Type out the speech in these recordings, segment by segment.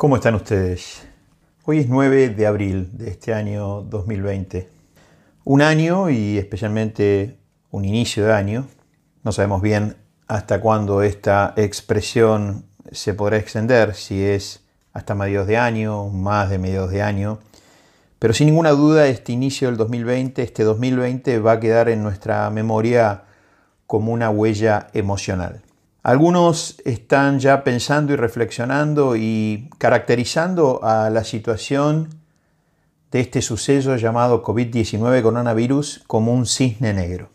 ¿Cómo están ustedes? Hoy es 9 de abril de este año 2020. Un año y especialmente un inicio de año. No sabemos bien hasta cuándo esta expresión se podrá extender, si es hasta mediados de año, más de mediados de año. Pero sin ninguna duda este inicio del 2020, este 2020 va a quedar en nuestra memoria como una huella emocional. Algunos están ya pensando y reflexionando y caracterizando a la situación de este suceso llamado COVID-19 coronavirus como un cisne negro.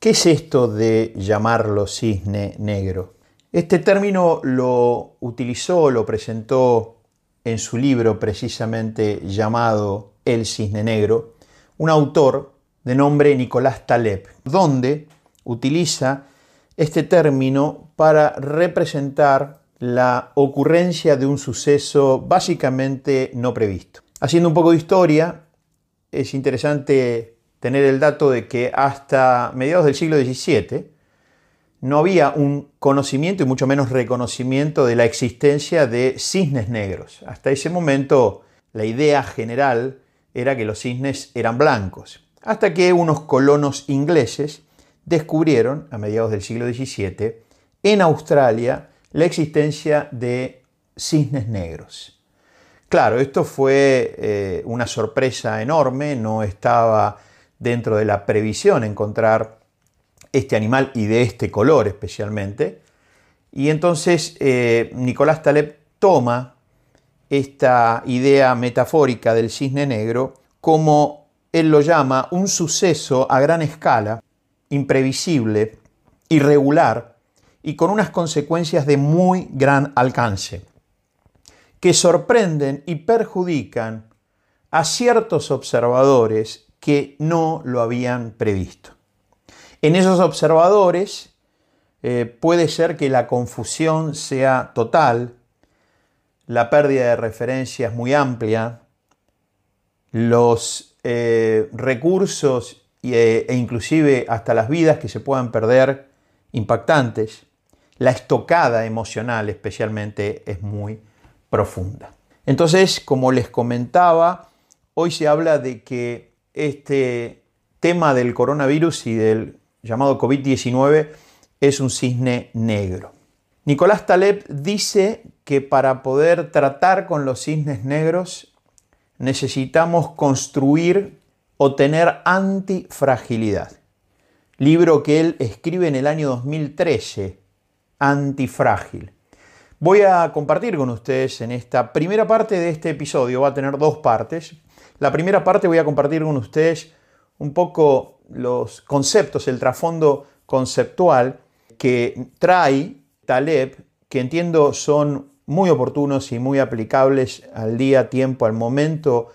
¿Qué es esto de llamarlo cisne negro? Este término lo utilizó, lo presentó en su libro precisamente llamado El cisne negro, un autor de nombre Nicolás Taleb, donde utiliza este término para representar la ocurrencia de un suceso básicamente no previsto. Haciendo un poco de historia, es interesante tener el dato de que hasta mediados del siglo XVII no había un conocimiento y mucho menos reconocimiento de la existencia de cisnes negros. Hasta ese momento la idea general era que los cisnes eran blancos, hasta que unos colonos ingleses descubrieron, a mediados del siglo XVII, en Australia la existencia de cisnes negros. Claro, esto fue eh, una sorpresa enorme, no estaba dentro de la previsión encontrar este animal y de este color especialmente. Y entonces eh, Nicolás Taleb toma esta idea metafórica del cisne negro como él lo llama un suceso a gran escala imprevisible, irregular y con unas consecuencias de muy gran alcance, que sorprenden y perjudican a ciertos observadores que no lo habían previsto. En esos observadores eh, puede ser que la confusión sea total, la pérdida de referencias muy amplia, los eh, recursos e, e inclusive hasta las vidas que se puedan perder impactantes, la estocada emocional especialmente es muy profunda. Entonces, como les comentaba, hoy se habla de que este tema del coronavirus y del llamado COVID-19 es un cisne negro. Nicolás Taleb dice que para poder tratar con los cisnes negros necesitamos construir o tener antifragilidad. Libro que él escribe en el año 2013, Antifrágil. Voy a compartir con ustedes en esta primera parte de este episodio, va a tener dos partes. La primera parte voy a compartir con ustedes un poco los conceptos, el trasfondo conceptual que trae Taleb, que entiendo son muy oportunos y muy aplicables al día, tiempo, al momento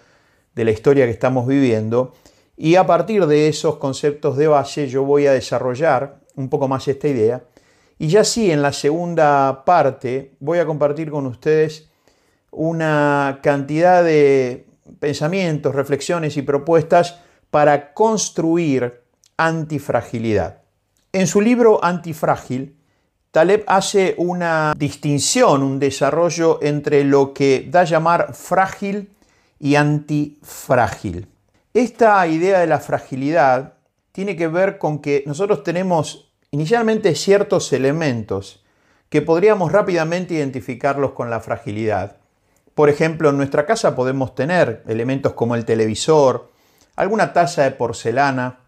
de la historia que estamos viviendo. Y a partir de esos conceptos de base yo voy a desarrollar un poco más esta idea. Y ya sí, en la segunda parte voy a compartir con ustedes una cantidad de pensamientos, reflexiones y propuestas para construir antifragilidad. En su libro Antifrágil, Taleb hace una distinción, un desarrollo entre lo que da a llamar frágil y antifrágil. Esta idea de la fragilidad tiene que ver con que nosotros tenemos inicialmente ciertos elementos que podríamos rápidamente identificarlos con la fragilidad. Por ejemplo, en nuestra casa podemos tener elementos como el televisor, alguna taza de porcelana,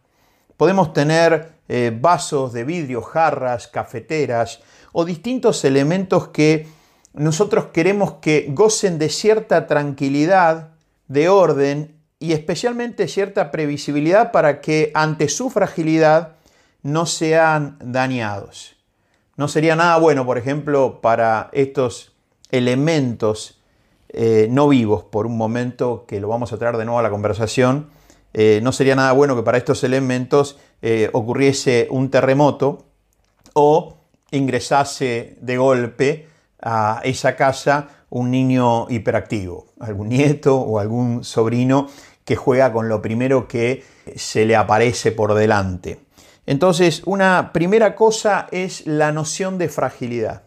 podemos tener eh, vasos de vidrio, jarras, cafeteras o distintos elementos que nosotros queremos que gocen de cierta tranquilidad de orden y especialmente cierta previsibilidad para que ante su fragilidad no sean dañados. No sería nada bueno, por ejemplo, para estos elementos eh, no vivos, por un momento que lo vamos a traer de nuevo a la conversación, eh, no sería nada bueno que para estos elementos eh, ocurriese un terremoto o ingresase de golpe a esa casa un niño hiperactivo, algún nieto o algún sobrino que juega con lo primero que se le aparece por delante. Entonces, una primera cosa es la noción de fragilidad.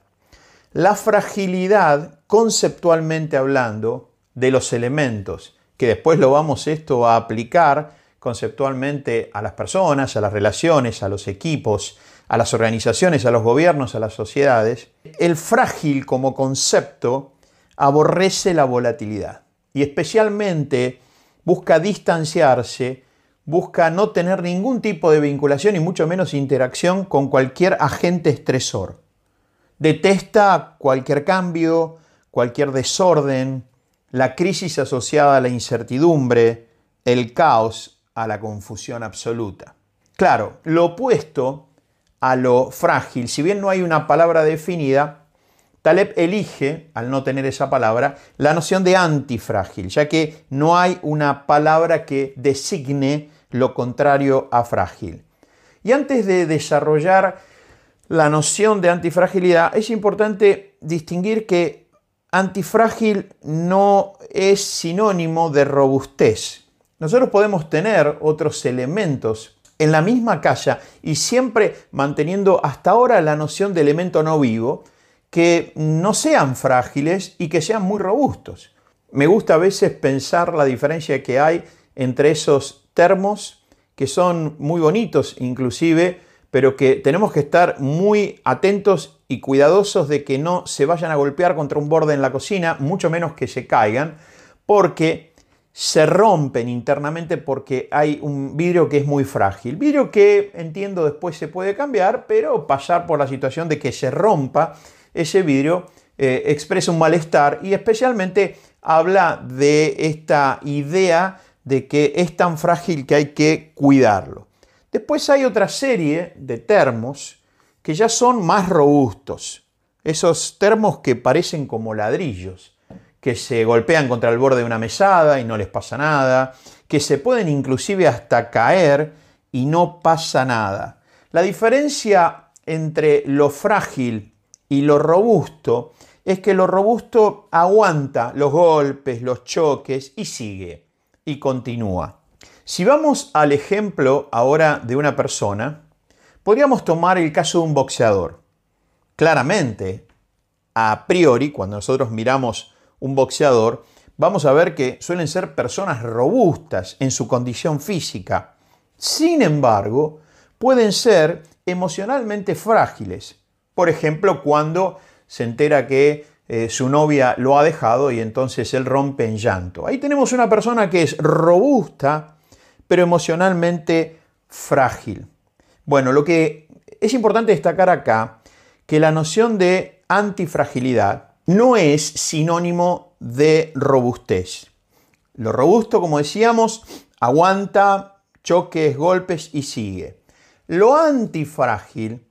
la fragilidad, conceptualmente hablando, de los elementos, que después lo vamos esto a aplicar conceptualmente a las personas, a las relaciones, a los equipos, a las organizaciones, a los gobiernos, a las sociedades, el frágil como concepto aborrece la volatilidad y especialmente busca distanciarse, busca no tener ningún tipo de vinculación y mucho menos interacción con cualquier agente estresor. Detesta cualquier cambio, cualquier desorden, la crisis asociada a la incertidumbre, el caos, a la confusión absoluta. Claro, lo opuesto a lo frágil, si bien no hay una palabra definida, Taleb elige, al no tener esa palabra, la noción de antifrágil, ya que no hay una palabra que designe lo contrario a frágil. Y antes de desarrollar la noción de antifragilidad, es importante distinguir que antifrágil no es sinónimo de robustez. Nosotros podemos tener otros elementos en la misma casa y siempre manteniendo hasta ahora la noción de elemento no vivo, que no sean frágiles y que sean muy robustos. Me gusta a veces pensar la diferencia que hay entre esos termos, que son muy bonitos inclusive, pero que tenemos que estar muy atentos y cuidadosos de que no se vayan a golpear contra un borde en la cocina, mucho menos que se caigan, porque se rompen internamente porque hay un vidrio que es muy frágil. Vidrio que entiendo después se puede cambiar, pero pasar por la situación de que se rompa ese vidrio eh, expresa un malestar y especialmente habla de esta idea de que es tan frágil que hay que cuidarlo. Después hay otra serie de termos que ya son más robustos. Esos termos que parecen como ladrillos que se golpean contra el borde de una mesada y no les pasa nada, que se pueden inclusive hasta caer y no pasa nada. La diferencia entre lo frágil y lo robusto es que lo robusto aguanta los golpes, los choques y sigue y continúa. Si vamos al ejemplo ahora de una persona, podríamos tomar el caso de un boxeador. Claramente, a priori, cuando nosotros miramos un boxeador, vamos a ver que suelen ser personas robustas en su condición física. Sin embargo, pueden ser emocionalmente frágiles. Por ejemplo, cuando se entera que eh, su novia lo ha dejado y entonces él rompe en llanto. Ahí tenemos una persona que es robusta, pero emocionalmente frágil. Bueno, lo que es importante destacar acá, que la noción de antifragilidad no es sinónimo de robustez. Lo robusto, como decíamos, aguanta choques, golpes y sigue. Lo antifrágil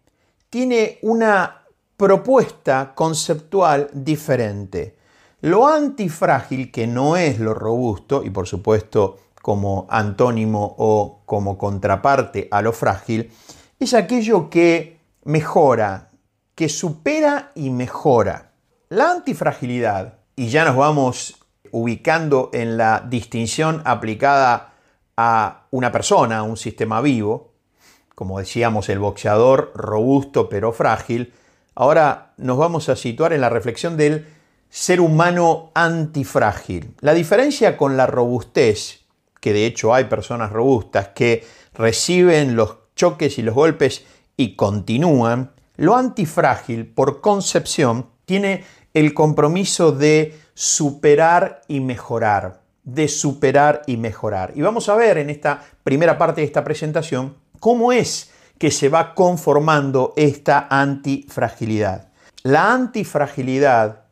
tiene una propuesta conceptual diferente. Lo antifrágil, que no es lo robusto, y por supuesto como antónimo o como contraparte a lo frágil, es aquello que mejora, que supera y mejora. La antifragilidad, y ya nos vamos ubicando en la distinción aplicada a una persona, a un sistema vivo, como decíamos el boxeador robusto pero frágil, ahora nos vamos a situar en la reflexión del ser humano antifrágil. La diferencia con la robustez, que de hecho hay personas robustas que reciben los choques y los golpes y continúan, lo antifrágil por concepción tiene el compromiso de superar y mejorar, de superar y mejorar. Y vamos a ver en esta primera parte de esta presentación cómo es que se va conformando esta antifragilidad. La antifragilidad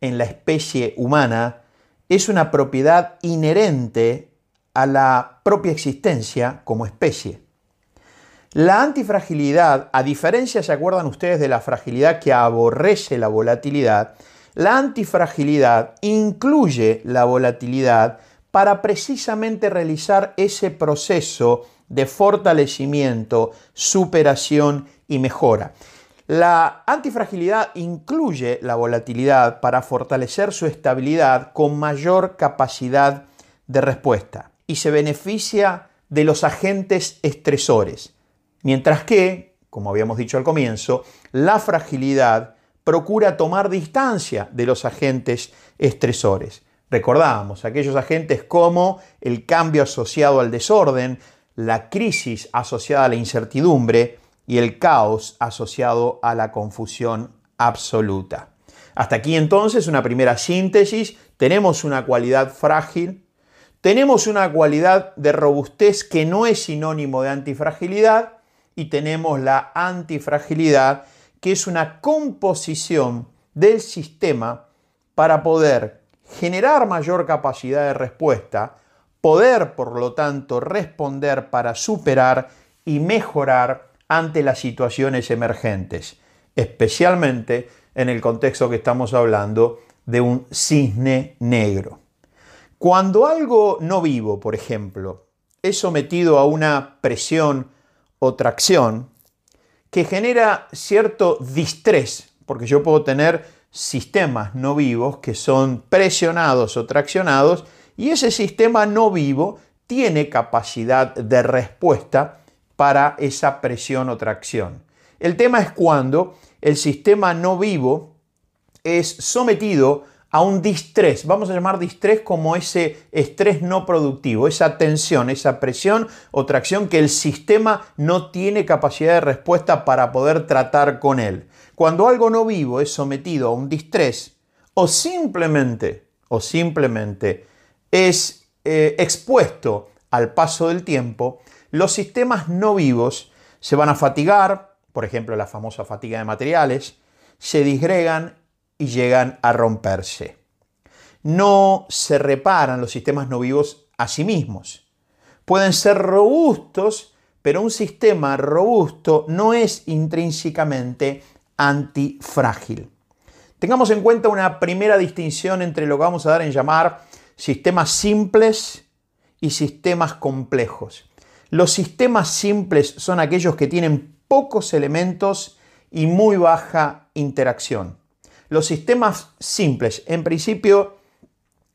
en la especie humana es una propiedad inherente a la propia existencia como especie. La antifragilidad, a diferencia, ¿se acuerdan ustedes de la fragilidad que aborrece la volatilidad? La antifragilidad incluye la volatilidad para precisamente realizar ese proceso de fortalecimiento, superación y mejora. La antifragilidad incluye la volatilidad para fortalecer su estabilidad con mayor capacidad de respuesta y se beneficia de los agentes estresores Mientras que, como habíamos dicho al comienzo, la fragilidad procura tomar distancia de los agentes estresores. Recordábamos aquellos agentes como el cambio asociado al desorden, la crisis asociada a la incertidumbre y el caos asociado a la confusión absoluta. Hasta aquí entonces una primera síntesis. Tenemos una cualidad frágil, tenemos una cualidad de robustez que no es sinónimo de antifragilidad y tenemos la antifragilidad que es una composición del sistema para poder generar mayor capacidad de respuesta, poder por lo tanto responder para superar y mejorar ante las situaciones emergentes, especialmente en el contexto que estamos hablando de un cisne negro. Cuando algo no vivo, por ejemplo, es sometido a una presión o tracción que genera cierto distrés, porque yo puedo tener sistemas no vivos que son presionados o traccionados y ese sistema no vivo tiene capacidad de respuesta para esa presión o tracción. El tema es cuando el sistema no vivo es sometido a un distrés, vamos a llamar distrés como ese estrés no productivo, esa tensión, esa presión o tracción que el sistema no tiene capacidad de respuesta para poder tratar con él. Cuando algo no vivo es sometido a un distrés o simplemente, o simplemente es eh, expuesto al paso del tiempo, los sistemas no vivos se van a fatigar, por ejemplo la famosa fatiga de materiales, se disgregan y llegan a romperse. No se reparan los sistemas no vivos a sí mismos. Pueden ser robustos, pero un sistema robusto no es intrínsecamente antifrágil. Tengamos en cuenta una primera distinción entre lo que vamos a dar en llamar sistemas simples y sistemas complejos. Los sistemas simples son aquellos que tienen pocos elementos y muy baja interacción. Los sistemas simples, en principio,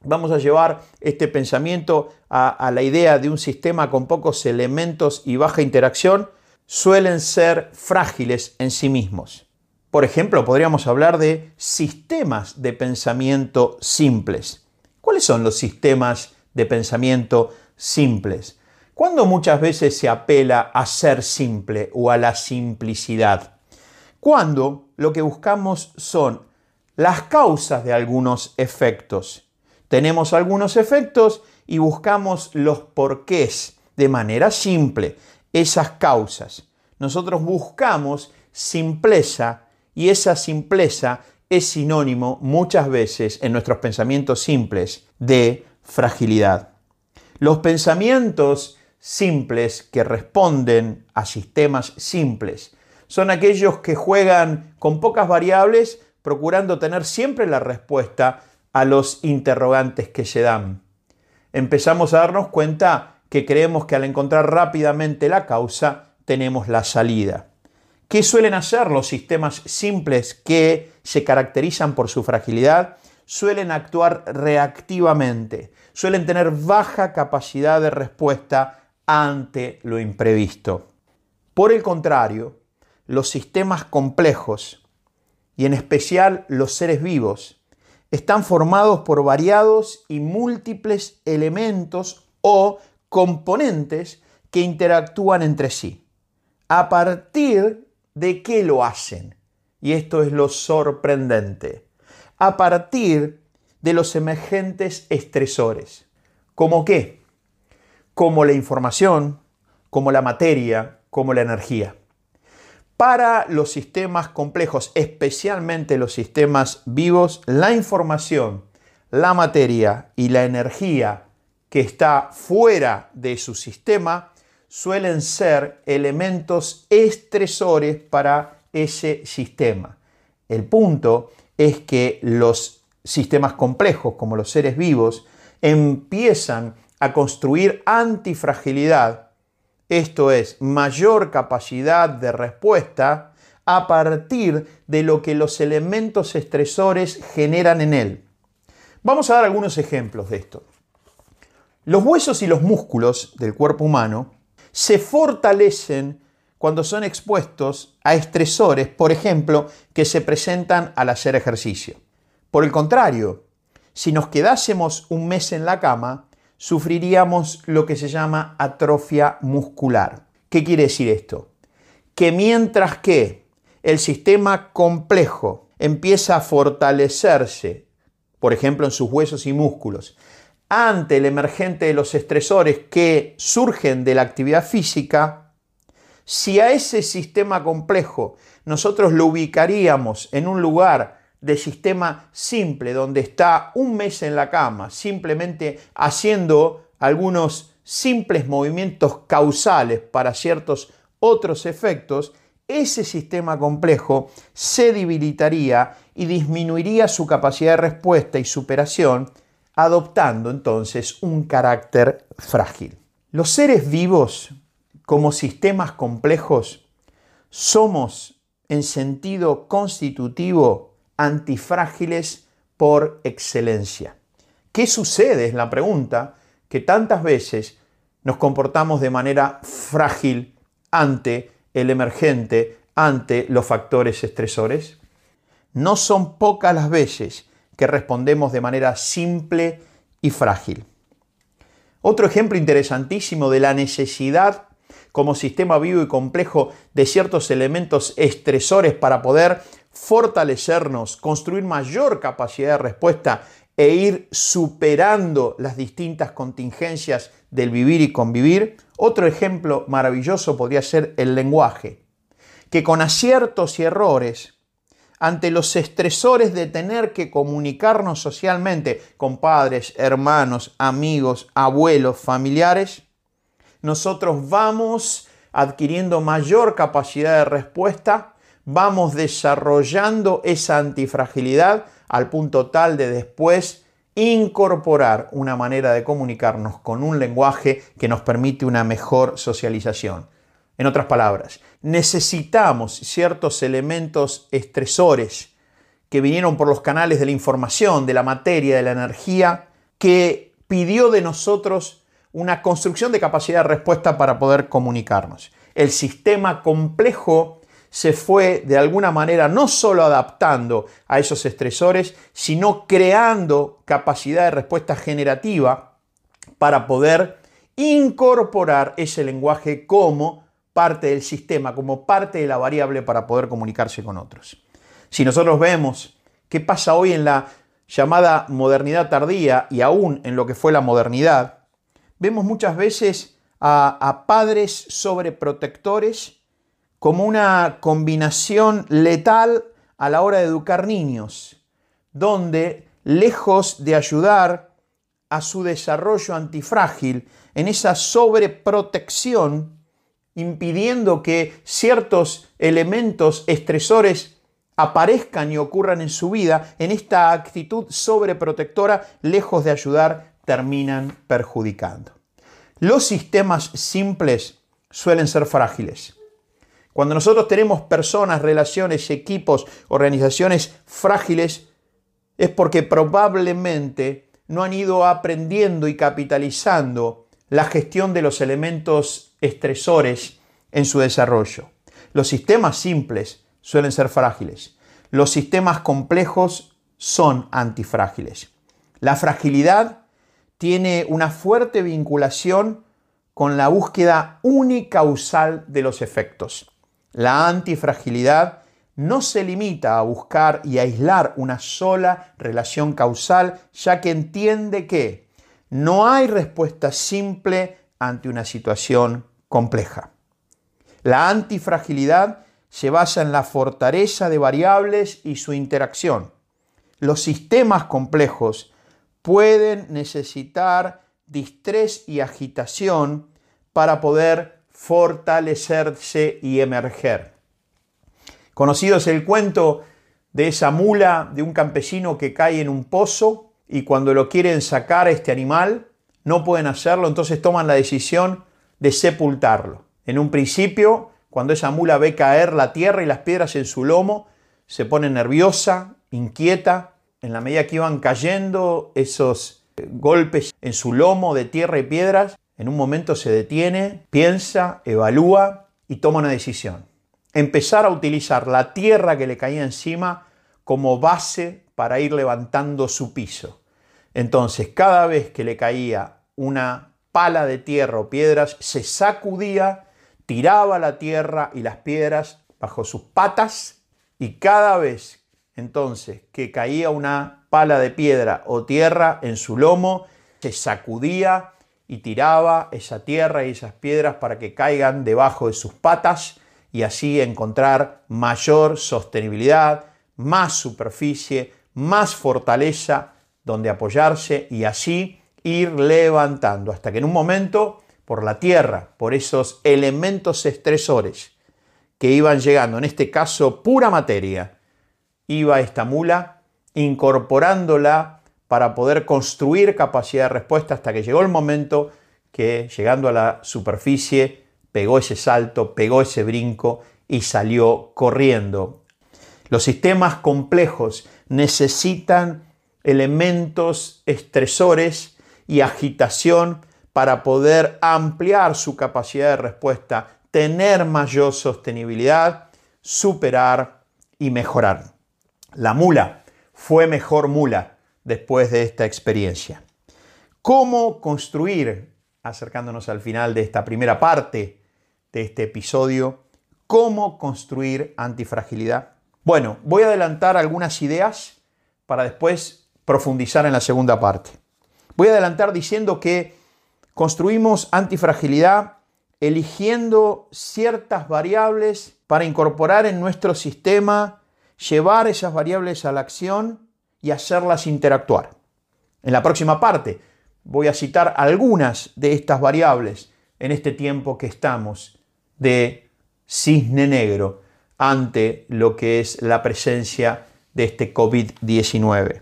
vamos a llevar este pensamiento a, la idea de un sistema con pocos elementos y baja interacción, suelen ser frágiles en sí mismos. Por ejemplo, podríamos hablar de sistemas de pensamiento simples. ¿Cuáles son los sistemas de pensamiento simples? ¿Cuándo muchas veces se apela a ser simple o a la simplicidad? Cuando lo que buscamos son las causas de algunos efectos. Tenemos algunos efectos y buscamos los porqués de manera simple, esas causas. Nosotros buscamos simpleza y esa simpleza es sinónimo muchas veces en nuestros pensamientos simples de fragilidad. Los pensamientos simples que responden a sistemas simples son aquellos que juegan con pocas variables procurando tener siempre la respuesta a los interrogantes que se dan. Empezamos a darnos cuenta que creemos que al encontrar rápidamente la causa tenemos la salida. ¿Qué suelen hacer los sistemas simples que se caracterizan por su fragilidad? Suelen actuar reactivamente, suelen tener baja capacidad de respuesta ante lo imprevisto. Por el contrario, los sistemas complejos y en especial los seres vivos, están formados por variados y múltiples elementos o componentes que interactúan entre sí. ¿A partir de qué lo hacen? Y esto es lo sorprendente. A partir de los emergentes estresores. ¿Como qué? Como la información, como la materia, como la energía. Para los sistemas complejos, especialmente los sistemas vivos, la información, la materia y la energía que está fuera de su sistema suelen ser elementos estresores para ese sistema. El punto es que los sistemas complejos, como los seres vivos, empiezan a construir antifragilidad esto es, mayor capacidad de respuesta a partir de lo que los elementos estresores generan en él. Vamos a dar algunos ejemplos de esto. Los huesos y los músculos del cuerpo humano se fortalecen cuando son expuestos a estresores, por ejemplo, que se presentan al hacer ejercicio. Por el contrario, si nos quedásemos un mes en la cama, sufriríamos lo que se llama atrofia muscular. ¿Qué quiere decir esto? Que mientras que el sistema complejo empieza a fortalecerse, por ejemplo en sus huesos y músculos, ante el emergente de los estresores que surgen de la actividad física, si a ese sistema complejo nosotros lo ubicaríamos en un lugar de sistema simple, donde está un mes en la cama, simplemente haciendo algunos simples movimientos causales para ciertos otros efectos, ese sistema complejo se debilitaría y disminuiría su capacidad de respuesta y superación, adoptando entonces un carácter frágil. Los seres vivos, como sistemas complejos, somos en sentido constitutivo antifrágiles por excelencia. ¿Qué sucede? Es la pregunta que tantas veces nos comportamos de manera frágil ante el emergente, ante los factores estresores. No son pocas las veces que respondemos de manera simple y frágil. Otro ejemplo interesantísimo de la necesidad como sistema vivo y complejo de ciertos elementos estresores para poder fortalecernos, construir mayor capacidad de respuesta e ir superando las distintas contingencias del vivir y convivir. Otro ejemplo maravilloso podría ser el lenguaje, que con aciertos y errores, ante los estresores de tener que comunicarnos socialmente con padres, hermanos, amigos, abuelos, familiares, nosotros vamos adquiriendo mayor capacidad de respuesta vamos desarrollando esa antifragilidad al punto tal de después incorporar una manera de comunicarnos con un lenguaje que nos permite una mejor socialización. En otras palabras, necesitamos ciertos elementos estresores que vinieron por los canales de la información, de la materia, de la energía, que pidió de nosotros una construcción de capacidad de respuesta para poder comunicarnos. El sistema complejo se fue de alguna manera no solo adaptando a esos estresores, sino creando capacidad de respuesta generativa para poder incorporar ese lenguaje como parte del sistema, como parte de la variable para poder comunicarse con otros. Si nosotros vemos qué pasa hoy en la llamada modernidad tardía y aún en lo que fue la modernidad, vemos muchas veces a, padres sobreprotectores como una combinación letal a la hora de educar niños, donde lejos de ayudar a su desarrollo antifrágil, en esa sobreprotección, impidiendo que ciertos elementos estresores aparezcan y ocurran en su vida, en esta actitud sobreprotectora, lejos de ayudar, terminan perjudicando. Los sistemas simples suelen ser frágiles. Cuando nosotros tenemos personas, relaciones, equipos, organizaciones frágiles, es porque probablemente no han ido aprendiendo y capitalizando la gestión de los elementos estresores en su desarrollo. Los sistemas simples suelen ser frágiles. Los sistemas complejos son antifrágiles. La fragilidad tiene una fuerte vinculación con la búsqueda unicausal de los efectos. La antifragilidad no se limita a buscar y aislar una sola relación causal, ya que entiende que no hay respuesta simple ante una situación compleja. La antifragilidad se basa en la fortaleza de variables y su interacción. Los sistemas complejos pueden necesitar distrés y agitación para poder fortalecerse y emerger. Conocido es el cuento de esa mula de un campesino que cae en un pozo y cuando lo quieren sacar este animal, no pueden hacerlo, entonces toman la decisión de sepultarlo. En un principio, cuando esa mula ve caer la tierra y las piedras en su lomo, se pone nerviosa, inquieta. En la medida que iban cayendo esos golpes en su lomo de tierra y piedras, en un momento se detiene, piensa, evalúa y toma una decisión. Empezar a utilizar la tierra que le caía encima como base para ir levantando su piso. Entonces, cada vez que le caía una pala de tierra o piedras, se sacudía, tiraba la tierra y las piedras bajo sus patas y cada vez entonces que caía una pala de piedra o tierra en su lomo, se sacudía y tiraba esa tierra y esas piedras para que caigan debajo de sus patas y así encontrar mayor sostenibilidad, más superficie, más fortaleza donde apoyarse y así ir levantando hasta que en un momento por la tierra, por esos elementos estresores que iban llegando, en este caso pura materia, iba esta mula incorporándola para poder construir capacidad de respuesta hasta que llegó el momento que llegando a la superficie pegó ese salto, pegó ese brinco y salió corriendo. Los sistemas complejos necesitan elementos estresores y agitación para poder ampliar su capacidad de respuesta, tener mayor sostenibilidad, superar y mejorar. La mula fue mejor mula después de esta experiencia. ¿Cómo construir, acercándonos al final de esta primera parte de este episodio, cómo construir antifragilidad? Bueno, voy a adelantar algunas ideas para después profundizar en la segunda parte. Voy a adelantar diciendo que construimos antifragilidad eligiendo ciertas variables para incorporar en nuestro sistema, llevar esas variables a la acción y hacerlas interactuar. En la próxima parte voy a citar algunas de estas variables en este tiempo que estamos de cisne negro ante lo que es la presencia de este COVID-19.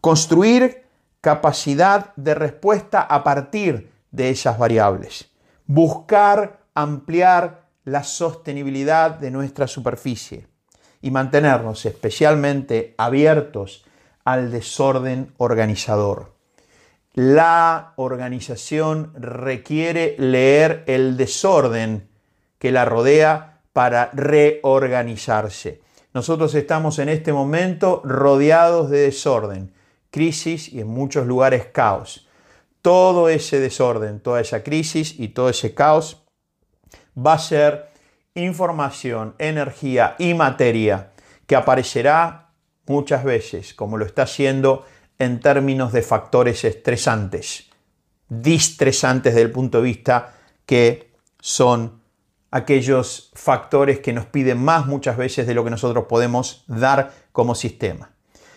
Construir capacidad de respuesta a partir de esas variables. Buscar ampliar la sostenibilidad de nuestra superficie y mantenernos especialmente abiertos al desorden organizador. La organización requiere leer el desorden que la rodea para reorganizarse. Nosotros estamos en este momento rodeados de desorden crisis y en muchos lugares caos. Todo ese desorden, toda esa crisis y todo ese caos va a ser información, energía y materia que aparecerá muchas veces, como lo está haciendo en términos de factores estresantes, distresantes desde el punto de vista que son aquellos factores que nos piden más muchas veces de lo que nosotros podemos dar como sistema.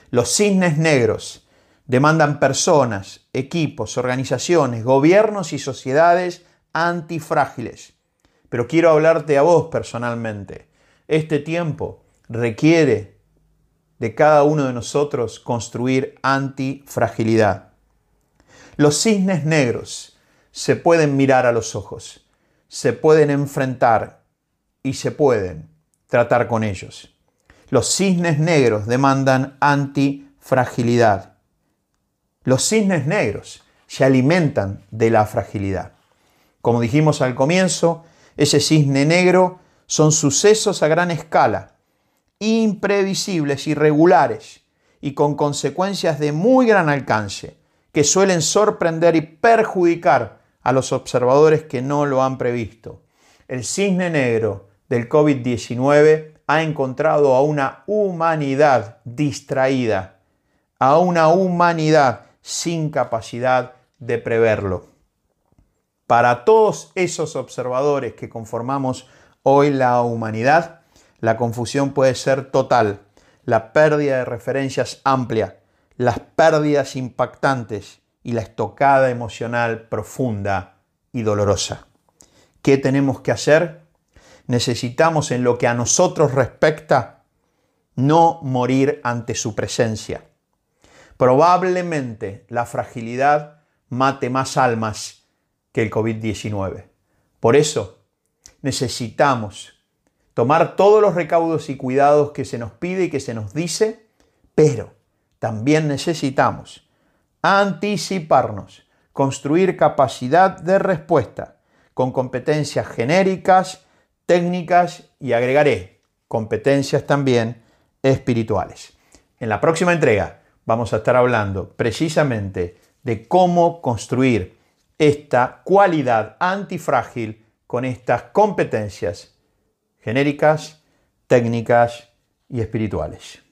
Los cisnes negros demandan personas, equipos, organizaciones, gobiernos y sociedades antifrágiles. Pero quiero hablarte a vos personalmente. Este tiempo requiere de cada uno de nosotros construir antifragilidad. Los cisnes negros se pueden mirar a los ojos, se pueden enfrentar y se pueden tratar con ellos. Los cisnes negros demandan antifragilidad. Los cisnes negros se alimentan de la fragilidad. Como dijimos al comienzo, ese cisne negro son sucesos a gran escala, imprevisibles, irregulares y con consecuencias de muy gran alcance, que suelen sorprender y perjudicar a los observadores que no lo han previsto. El cisne negro del COVID-19 ha encontrado a una humanidad distraída, a una humanidad sin capacidad de preverlo. Para todos esos observadores que conformamos hoy la humanidad, la confusión puede ser total, la pérdida de referencias amplia, las pérdidas impactantes y la estocada emocional profunda y dolorosa. ¿Qué tenemos que hacer? Necesitamos en lo que a nosotros respecta no morir ante su presencia probablemente la fragilidad mate más almas que el COVID-19. Por eso necesitamos tomar todos los recaudos y cuidados que se nos pide y que se nos dice, pero también necesitamos anticiparnos, construir capacidad de respuesta con competencias genéricas, técnicas y agregaré competencias también espirituales. En la próxima entrega vamos a estar hablando precisamente de cómo construir esta cualidad antifrágil con estas competencias genéricas, técnicas y espirituales.